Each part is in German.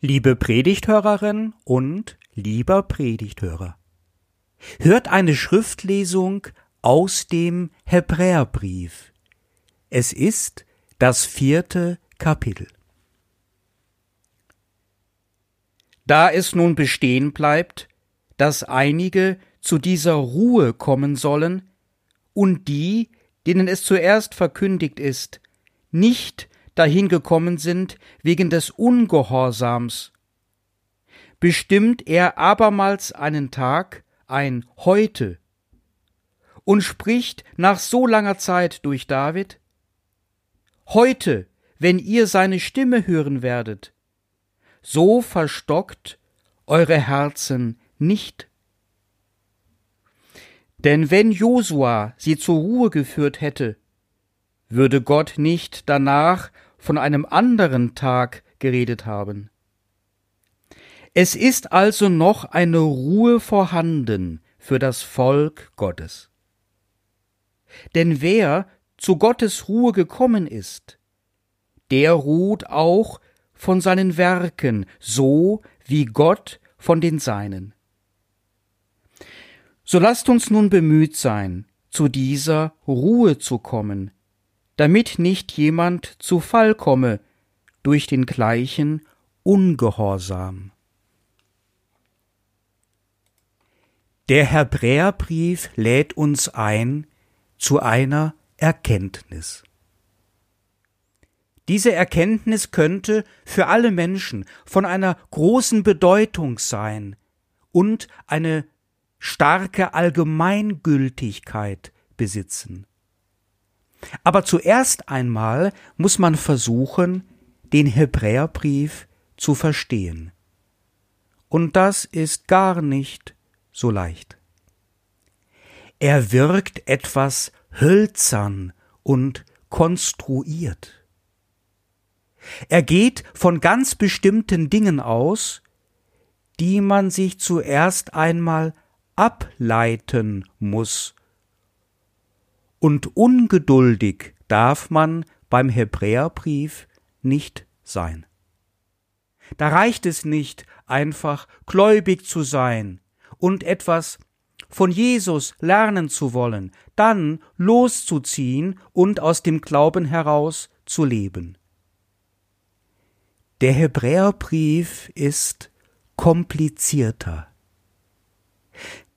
Liebe Predigthörerin und lieber Predigthörer, hört eine Schriftlesung aus dem Hebräerbrief. Es ist das vierte Kapitel. Da es nun bestehen bleibt, dass einige zu dieser Ruhe kommen sollen, und die, denen es zuerst verkündigt ist, nicht dahin gekommen sind wegen des Ungehorsams. Bestimmt er abermals einen Tag, ein Heute, und spricht nach so langer Zeit durch David, Heute, wenn ihr seine Stimme hören werdet, so verstockt eure Herzen nicht. Denn wenn Josua sie zur Ruhe geführt hätte, würde Gott nicht danach von einem anderen Tag geredet haben. Es ist also noch eine Ruhe vorhanden für das Volk Gottes. Denn wer zu Gottes Ruhe gekommen ist, der ruht auch von seinen Werken, so wie Gott von den Seinen. So lasst uns nun bemüht sein, zu dieser Ruhe zu kommen, damit nicht jemand zu Fall komme durch den gleichen Ungehorsam. Der Hebräerbrief lädt uns ein zu einer Erkenntnis. Diese Erkenntnis könnte für alle Menschen von einer großen Bedeutung sein und eine starke Allgemeingültigkeit besitzen. Aber zuerst einmal muss man versuchen, den Hebräerbrief zu verstehen. Und das ist gar nicht so leicht. Er wirkt etwas hölzern und konstruiert. Er geht von ganz bestimmten Dingen aus, die man sich zuerst einmal ableiten muss und ungeduldig darf man beim Hebräerbrief nicht sein. Da reicht es nicht, einfach gläubig zu sein und etwas von Jesus lernen zu wollen, dann loszuziehen und aus dem Glauben heraus zu leben. Der Hebräerbrief ist komplizierter.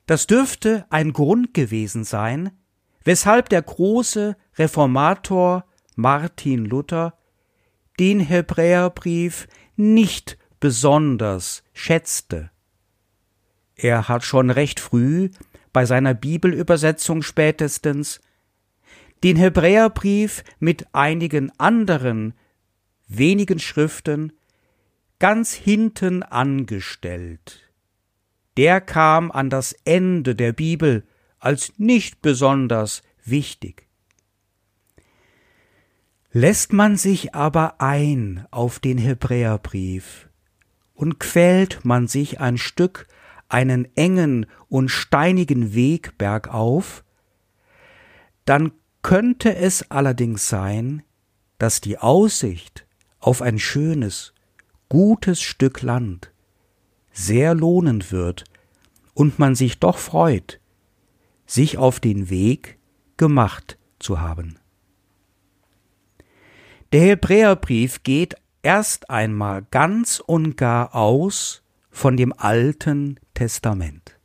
Das dürfte ein Grund gewesen sein, weshalb der große Reformator Martin Luther den Hebräerbrief nicht besonders schätzte. Er hat schon recht früh, bei seiner Bibelübersetzung spätestens, den Hebräerbrief mit einigen anderen wenigen Schriften ganz hinten angestellt. Der kam an das Ende der Bibel als nicht besonders wichtig. Lässt man sich aber ein auf den Hebräerbrief und quält man sich ein Stück einen engen und steinigen Weg bergauf, dann könnte es allerdings sein, dass die Aussicht auf ein schönes, gutes Stück Land sehr lohnend wird und man sich doch freut, sich auf den Weg gemacht zu haben. Der Hebräerbrief geht erst einmal ganz und gar aus von dem Alten Testament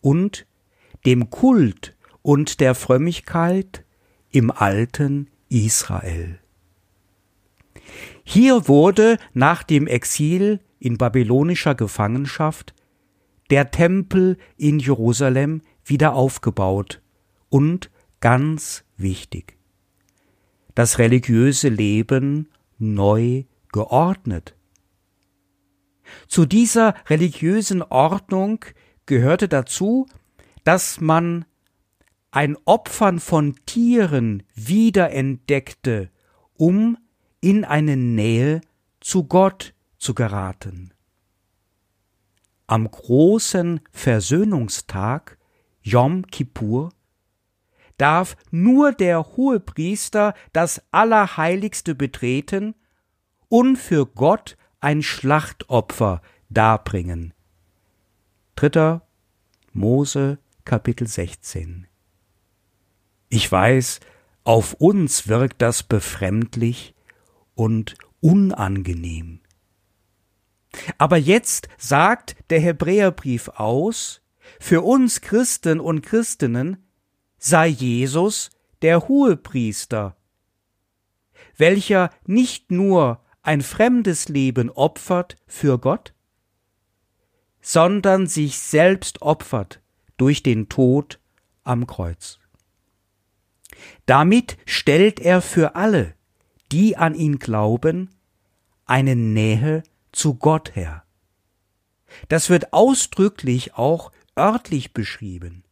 und dem Kult und der Frömmigkeit im alten Israel. Hier wurde nach dem Exil in babylonischer Gefangenschaft der Tempel in Jerusalem wieder aufgebaut und ganz wichtig, das religiöse Leben neu geordnet. Zu dieser religiösen Ordnung gehörte dazu, dass man ein Opfern von Tieren wiederentdeckte, um in eine Nähe zu Gott zu geraten. Am großen Versöhnungstag Yom Kippur, darf nur der Hohepriester das Allerheiligste betreten und für Gott ein Schlachtopfer darbringen. 3. Mose Kapitel 16 Ich weiß, auf uns wirkt das befremdlich und unangenehm. Aber jetzt sagt der Hebräerbrief aus, für uns Christen und Christinnen sei Jesus der Hohepriester, welcher nicht nur ein fremdes Leben opfert für Gott, sondern sich selbst opfert durch den Tod am Kreuz. Damit stellt er für alle, die an ihn glauben, eine Nähe zu Gott her. Das wird ausdrücklich auch örtlich beschrieben.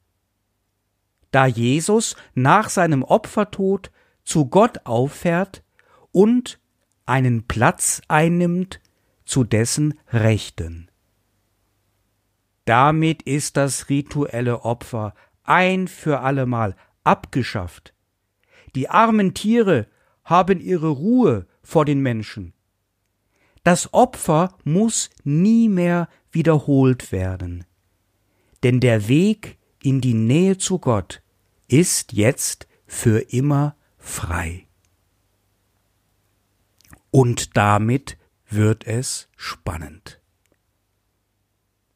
Da Jesus nach seinem Opfertod zu Gott auffährt und einen Platz einnimmt zu dessen Rechten. Damit ist das rituelle Opfer ein für allemal abgeschafft. Die armen Tiere haben ihre Ruhe vor den Menschen. Das Opfer muss nie mehr wiederholt werden. Denn der Weg in die Nähe zu Gott ist jetzt für immer frei. Und damit wird es spannend.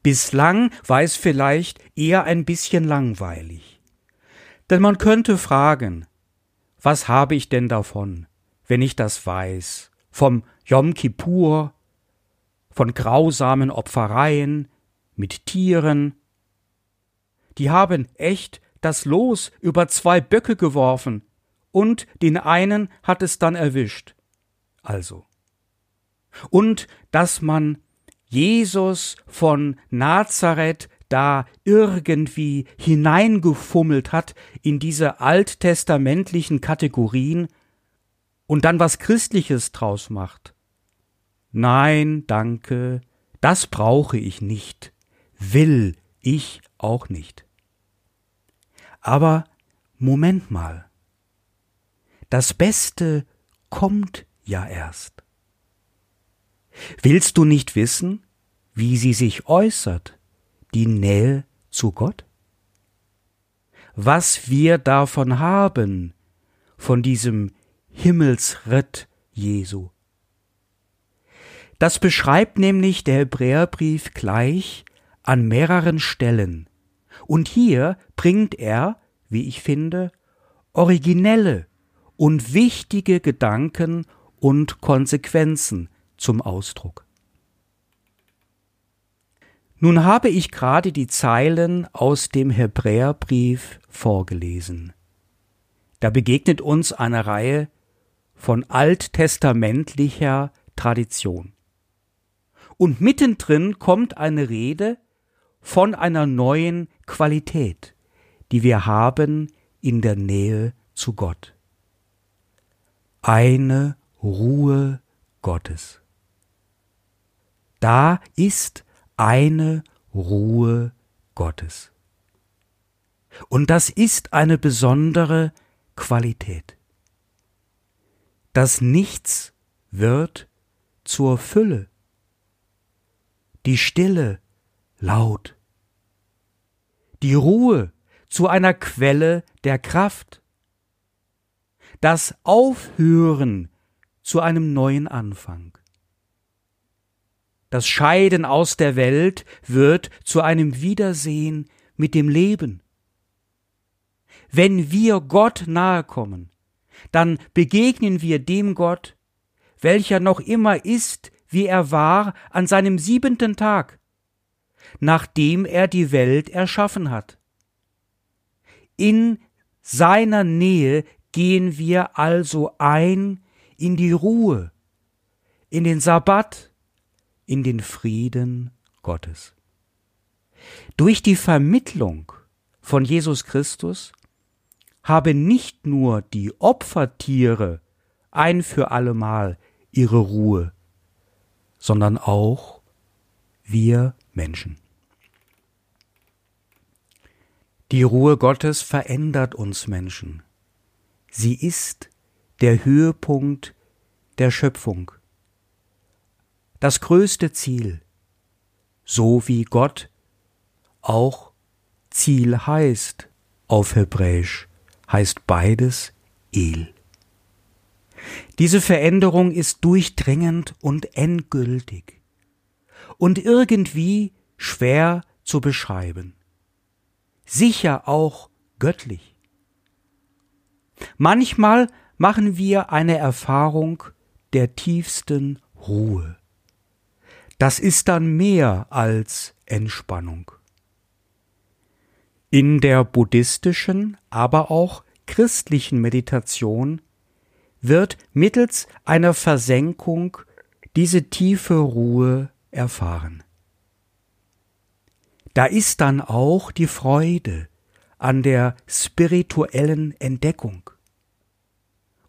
Bislang war es vielleicht eher ein bisschen langweilig. Denn man könnte fragen, was habe ich denn davon, wenn ich das weiß, vom Yom Kippur, von grausamen Opfereien mit Tieren. Die haben echt das Los über zwei Böcke geworfen, und den einen hat es dann erwischt. Also. Und dass man Jesus von Nazareth da irgendwie hineingefummelt hat in diese alttestamentlichen Kategorien und dann was Christliches draus macht. Nein, danke, das brauche ich nicht, will ich auch nicht. Aber Moment mal, das Beste kommt ja erst. Willst du nicht wissen, wie sie sich äußert, die Nähe zu Gott? Was wir davon haben, von diesem Himmelsritt Jesu. Das beschreibt nämlich der Hebräerbrief gleich an mehreren Stellen. Und hier bringt er, wie ich finde, originelle und wichtige Gedanken und Konsequenzen zum Ausdruck. Nun habe ich gerade die Zeilen aus dem Hebräerbrief vorgelesen. Da begegnet uns eine Reihe von alttestamentlicher Tradition. Und mittendrin kommt eine Rede von einer neuen Qualität, die wir haben in der Nähe zu Gott. Eine Ruhe Gottes. Da ist eine Ruhe Gottes. Und das ist eine besondere Qualität. Das Nichts wird zur Fülle, die Stille laut, die Ruhe zu einer Quelle der Kraft, das Aufhören zu einem neuen Anfang. Das Scheiden aus der Welt wird zu einem Wiedersehen mit dem Leben. Wenn wir Gott nahe kommen, dann begegnen wir dem Gott, welcher noch immer ist, wie er war an seinem siebenten Tag, nachdem er die Welt erschaffen hat. In seiner Nähe gehen wir also ein in die Ruhe, in den Sabbat, in den Frieden Gottes. Durch die Vermittlung von Jesus Christus haben nicht nur die Opfertiere ein für allemal ihre Ruhe, sondern auch wir Menschen. Die Ruhe Gottes verändert uns Menschen. Sie ist der Höhepunkt der Schöpfung. das größte Ziel, so wie Gott auch Ziel heißt auf Hebräisch, heißt beides El. Diese Veränderung ist durchdringend und endgültig und irgendwie schwer zu beschreiben. Sicher auch göttlich. Manchmal machen wir eine Erfahrung der tiefsten Ruhe. Das ist dann mehr als Entspannung. In der buddhistischen, aber auch christlichen Meditation wird mittels einer Versenkung diese tiefe Ruhe erfahren. Da ist dann auch die Freude an der spirituellen Entdeckung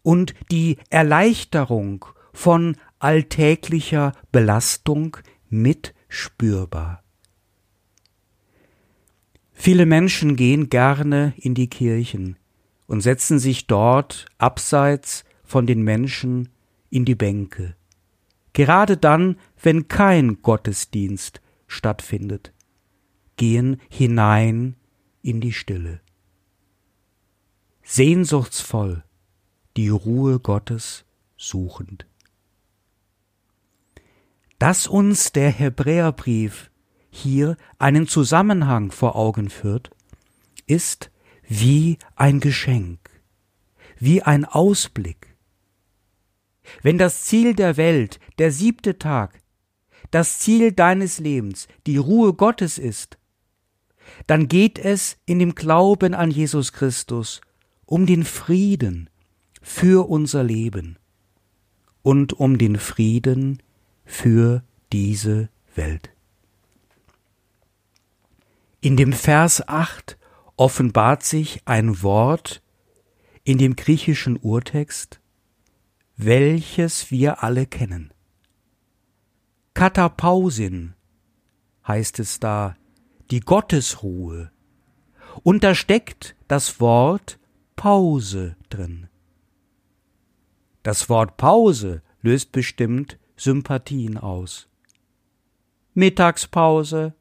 und die Erleichterung von alltäglicher Belastung mitspürbar. Viele Menschen gehen gerne in die Kirchen und setzen sich dort abseits von den Menschen in die Bänke. Gerade dann, wenn kein Gottesdienst stattfindet, gehen hinein in die Stille. Sehnsuchtsvoll die Ruhe Gottes suchend. Dass uns der Hebräerbrief hier einen Zusammenhang vor Augen führt, ist wie ein Geschenk, wie ein Ausblick. Wenn das Ziel der Welt, der siebte Tag, das Ziel deines Lebens, die Ruhe Gottes ist, dann geht es in dem Glauben an Jesus Christus um den Frieden für unser Leben und um den Frieden für diese Welt. In dem Vers 8 offenbart sich ein Wort in dem griechischen Urtext, welches wir alle kennen. Katapausin heißt es da, die Gottesruhe. Und da steckt das Wort Pause drin. Das Wort Pause löst bestimmt Sympathien aus. Mittagspause,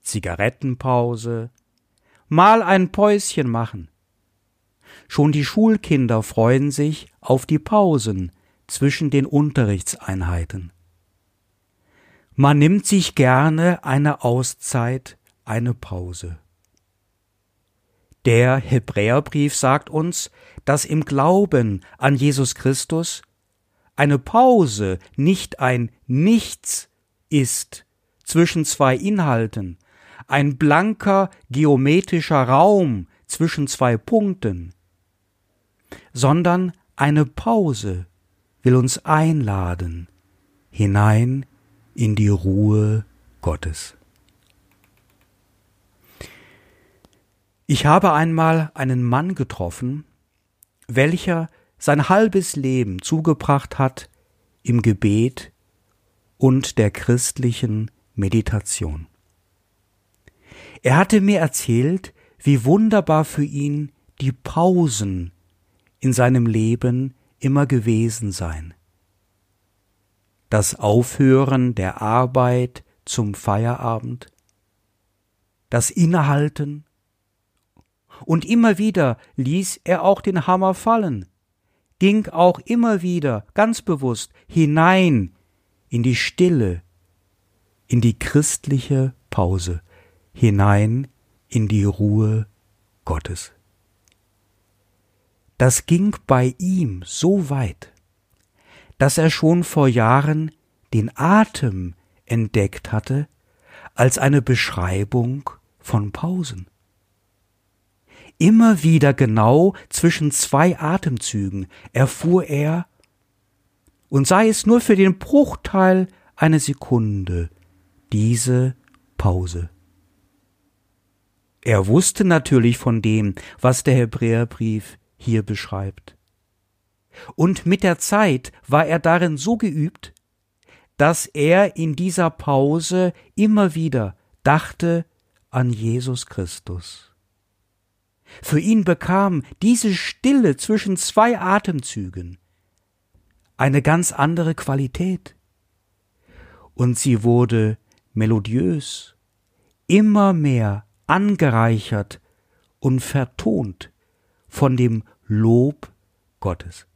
Zigarettenpause, mal ein Päuschen machen. Schon die Schulkinder freuen sich auf die Pausen zwischen den Unterrichtseinheiten. Man nimmt sich gerne eine Auszeit, eine Pause. Der Hebräerbrief sagt uns, dass im Glauben an Jesus Christus eine Pause nicht ein Nichts ist zwischen zwei Inhalten, ein blanker geometrischer Raum zwischen zwei Punkten, sondern eine Pause will uns einladen hinein in die Ruhe Gottes. Ich habe einmal einen Mann getroffen, welcher sein halbes Leben zugebracht hat im Gebet und der christlichen Meditation. Er hatte mir erzählt, wie wunderbar für ihn die Pausen in seinem Leben immer gewesen seien. Das Aufhören der Arbeit zum Feierabend, das Innehalten, und immer wieder ließ er auch den Hammer fallen, ging auch immer wieder ganz bewusst hinein in die Stille, in die christliche Pause hinein in die Ruhe Gottes. Das ging bei ihm so weit, dass er schon vor Jahren den Atem entdeckt hatte als eine Beschreibung von Pausen. Immer wieder genau zwischen zwei Atemzügen erfuhr er, und sei es nur für den Bruchteil einer Sekunde, diese Pause. Er wusste natürlich von dem, was der Hebräerbrief hier beschreibt. Und mit der Zeit war er darin so geübt, dass er in dieser Pause immer wieder dachte an Jesus Christus. Für ihn bekam diese Stille zwischen zwei Atemzügen eine ganz andere Qualität. und sie wurde melodiös, immer mehr angereichert und vertont von dem Lob Gottes.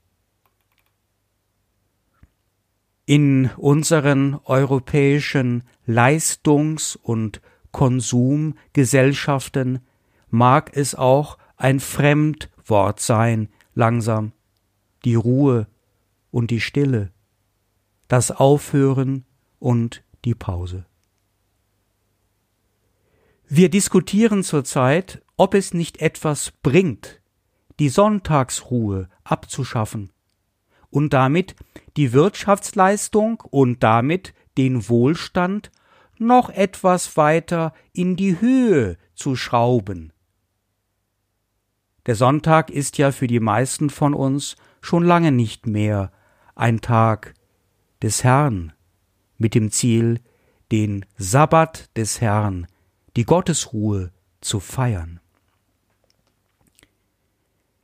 In unseren europäischen Leistungs- und Konsumgesellschaften mag es auch ein Fremdwort sein, langsam, die Ruhe und die Stille, das Aufhören und die Pause. Wir diskutieren zurzeit, ob es nicht etwas bringt, die Sonntagsruhe abzuschaffen und damit die Wirtschaftsleistung und damit den Wohlstand noch etwas weiter in die Höhe zu schrauben. Der Sonntag ist ja für die meisten von uns schon lange nicht mehr ein Tag des Herrn mit dem Ziel, den Sabbat des Herrn, die Gottesruhe zu feiern.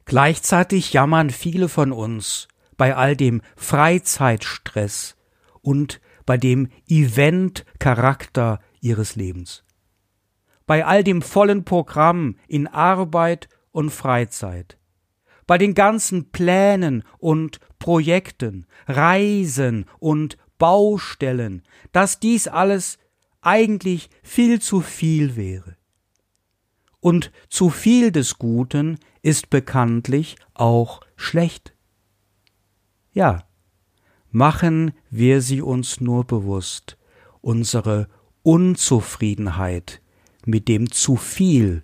Gleichzeitig jammern viele von uns bei all dem Freizeitstress und bei dem Event-Charakter ihres Lebens. Bei all dem vollen Programm in Arbeit und Freizeit. Bei den ganzen Plänen und Projekten, Reisen und Baustellen, dass dies alles eigentlich viel zu viel wäre. Und zu viel des Guten ist bekanntlich auch schlecht. Ja, machen wir sie uns nur bewusst, unsere Unzufriedenheit mit dem zu viel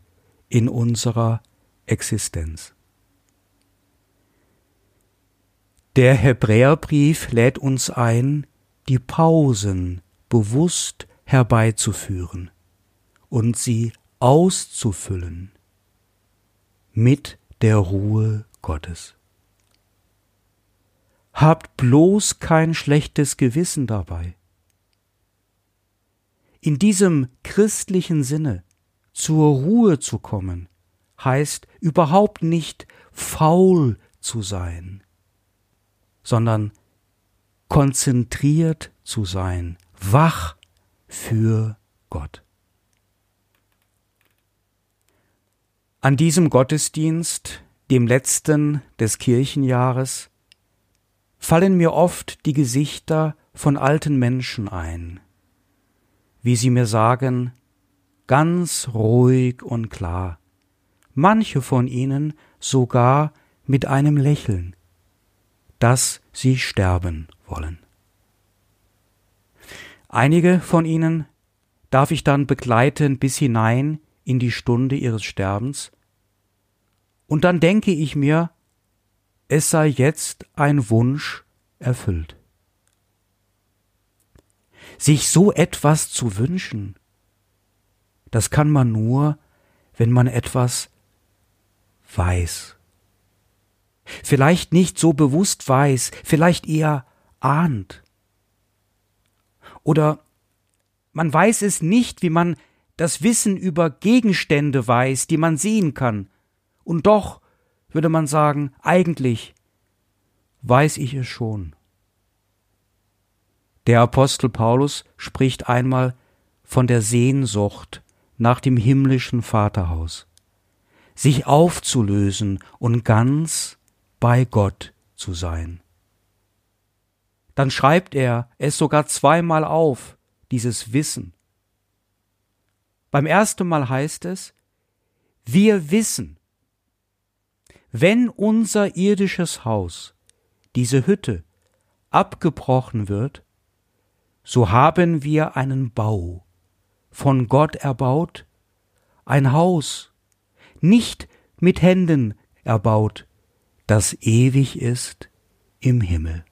in unserer Existenz. Der Hebräerbrief lädt uns ein, die Pausen bewusst herbeizuführen und sie auszufüllen mit der Ruhe Gottes. Habt bloß kein schlechtes Gewissen dabei. In diesem christlichen Sinne zur Ruhe zu kommen, heißt überhaupt nicht faul zu sein, sondern konzentriert zu sein, wach für Gott. An diesem Gottesdienst, dem letzten des Kirchenjahres, fallen mir oft die Gesichter von alten Menschen ein, wie sie mir sagen, ganz ruhig und klar, manche von ihnen sogar mit einem Lächeln, dass sie sterben wollen. Einige von ihnen darf ich dann begleiten bis hinein in die Stunde ihres Sterbens, und dann denke ich mir, es sei jetzt ein Wunsch erfüllt. Sich so etwas zu wünschen, das kann man nur, wenn man etwas weiß. Vielleicht nicht so bewusst weiß, vielleicht eher ahnt. Oder man weiß es nicht, wie man das Wissen über Gegenstände weiß, die man sehen kann. Und doch würde man sagen, eigentlich weiß ich es schon. Der Apostel Paulus spricht einmal von der Sehnsucht nach dem himmlischen Vaterhaus, sich aufzulösen und ganz bei Gott zu sein. Dann schreibt er es sogar zweimal auf, dieses Wissen. Beim ersten Mal heißt es, wir wissen, wenn unser irdisches Haus, diese Hütte, abgebrochen wird, so haben wir einen Bau, von Gott erbaut, ein Haus, nicht mit Händen erbaut, das ewig ist im Himmel.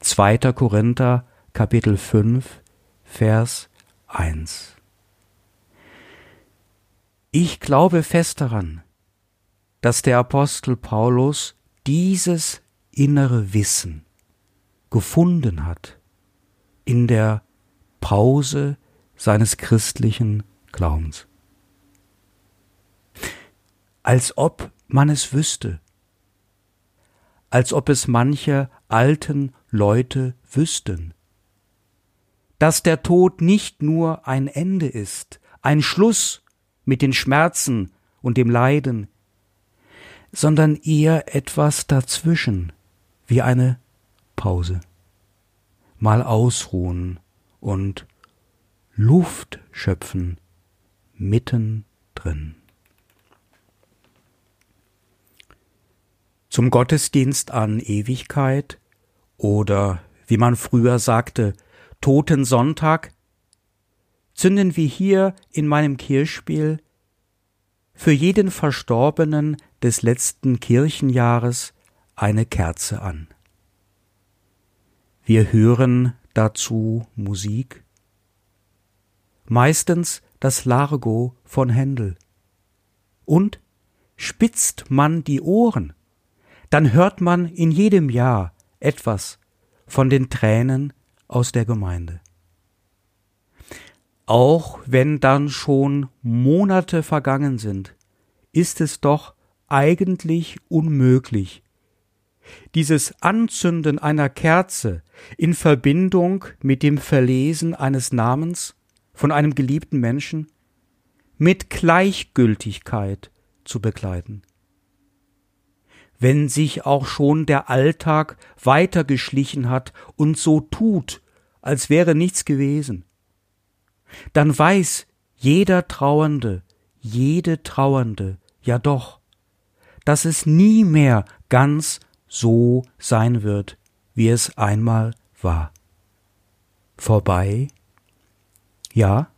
2. Korinther Kapitel 5 Vers 1 Ich glaube fest daran, dass der Apostel Paulus dieses innere Wissen gefunden hat in der Pause seines christlichen Glaubens. Als ob man es wüsste, als ob es manche alten Leute wüssten, dass der Tod nicht nur ein Ende ist, ein Schluss mit den Schmerzen und dem Leiden, sondern eher etwas dazwischen, wie eine Pause. Mal ausruhen und Luft schöpfen mittendrin. Zum Gottesdienst an Ewigkeit oder, wie man früher sagte, Totensonntag zünden wir hier in meinem Kirchspiel für jeden Verstorbenen des letzten Kirchenjahres eine Kerze an. Wir hören dazu Musik, meistens das Largo von Händel. Und spitzt man die Ohren, dann hört man in jedem Jahr etwas von den Tränen aus der Gemeinde. Auch wenn dann schon Monate vergangen sind, ist es doch eigentlich unmöglich, dieses Anzünden einer Kerze in Verbindung mit dem Verlesen eines Namens von einem geliebten Menschen mit Gleichgültigkeit zu begleiten. Wenn sich auch schon der Alltag weitergeschlichen hat und so tut, als wäre nichts gewesen, dann weiß jeder Trauernde, jede Trauernde, ja doch, dass es nie mehr ganz so sein wird, wie es einmal war. Vorbei? Ja.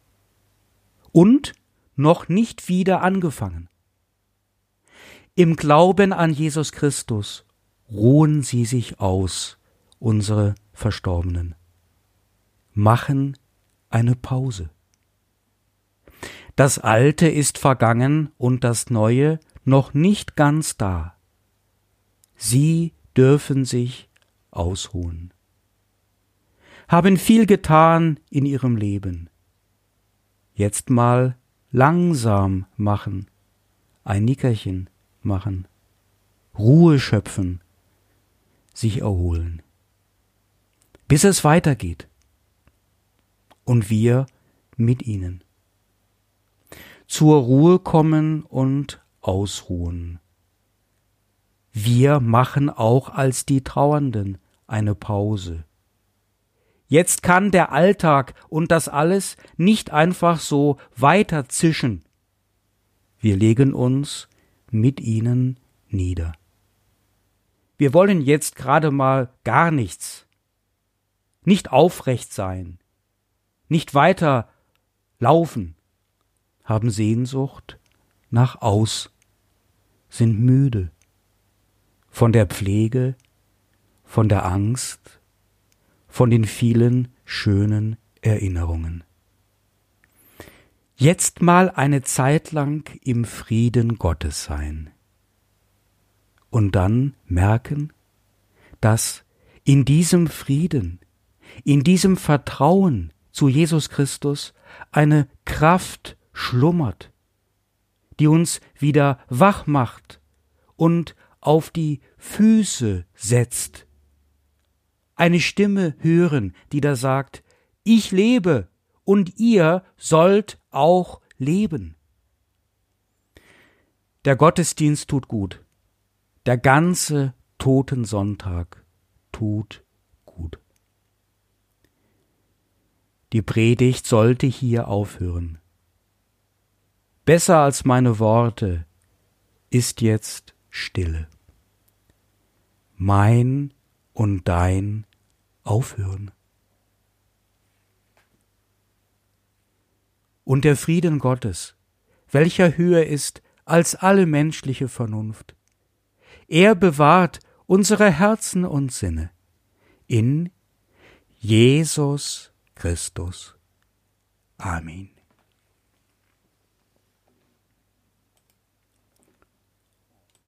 Und noch nicht wieder angefangen. Im Glauben an Jesus Christus ruhen sie sich aus, unsere Verstorbenen. Machen eine Pause. Das Alte ist vergangen und das Neue noch nicht ganz da. Sie dürfen sich ausruhen, haben viel getan in ihrem Leben. Jetzt mal langsam machen, ein Nickerchen machen, Ruhe schöpfen, sich erholen, bis es weitergeht. Und wir mit ihnen. Zur Ruhe kommen und ausruhen. Wir machen auch als die Trauernden eine Pause. Jetzt kann der Alltag und das alles nicht einfach so weiter zischen. Wir legen uns mit ihnen nieder. Wir wollen jetzt gerade mal gar nichts. Nicht aufrecht sein, nicht weiter laufen, haben Sehnsucht nach aus, sind müde von der Pflege, von der Angst, von den vielen schönen Erinnerungen. Jetzt mal eine Zeit lang im Frieden Gottes sein und dann merken, dass in diesem Frieden, in diesem Vertrauen zu Jesus Christus eine Kraft schlummert, die uns wieder wach macht und auf die Füße setzt. Eine Stimme hören, die da sagt, ich lebe und ihr sollt auch leben. Der Gottesdienst tut gut. Der ganze Totensonntag tut gut. Die Predigt sollte hier aufhören. Besser als meine Worte ist jetzt Stille mein und dein aufhören. Und der Frieden Gottes, welcher höher ist als alle menschliche Vernunft, er bewahrt unsere Herzen und Sinne in Jesus Christus. Amen.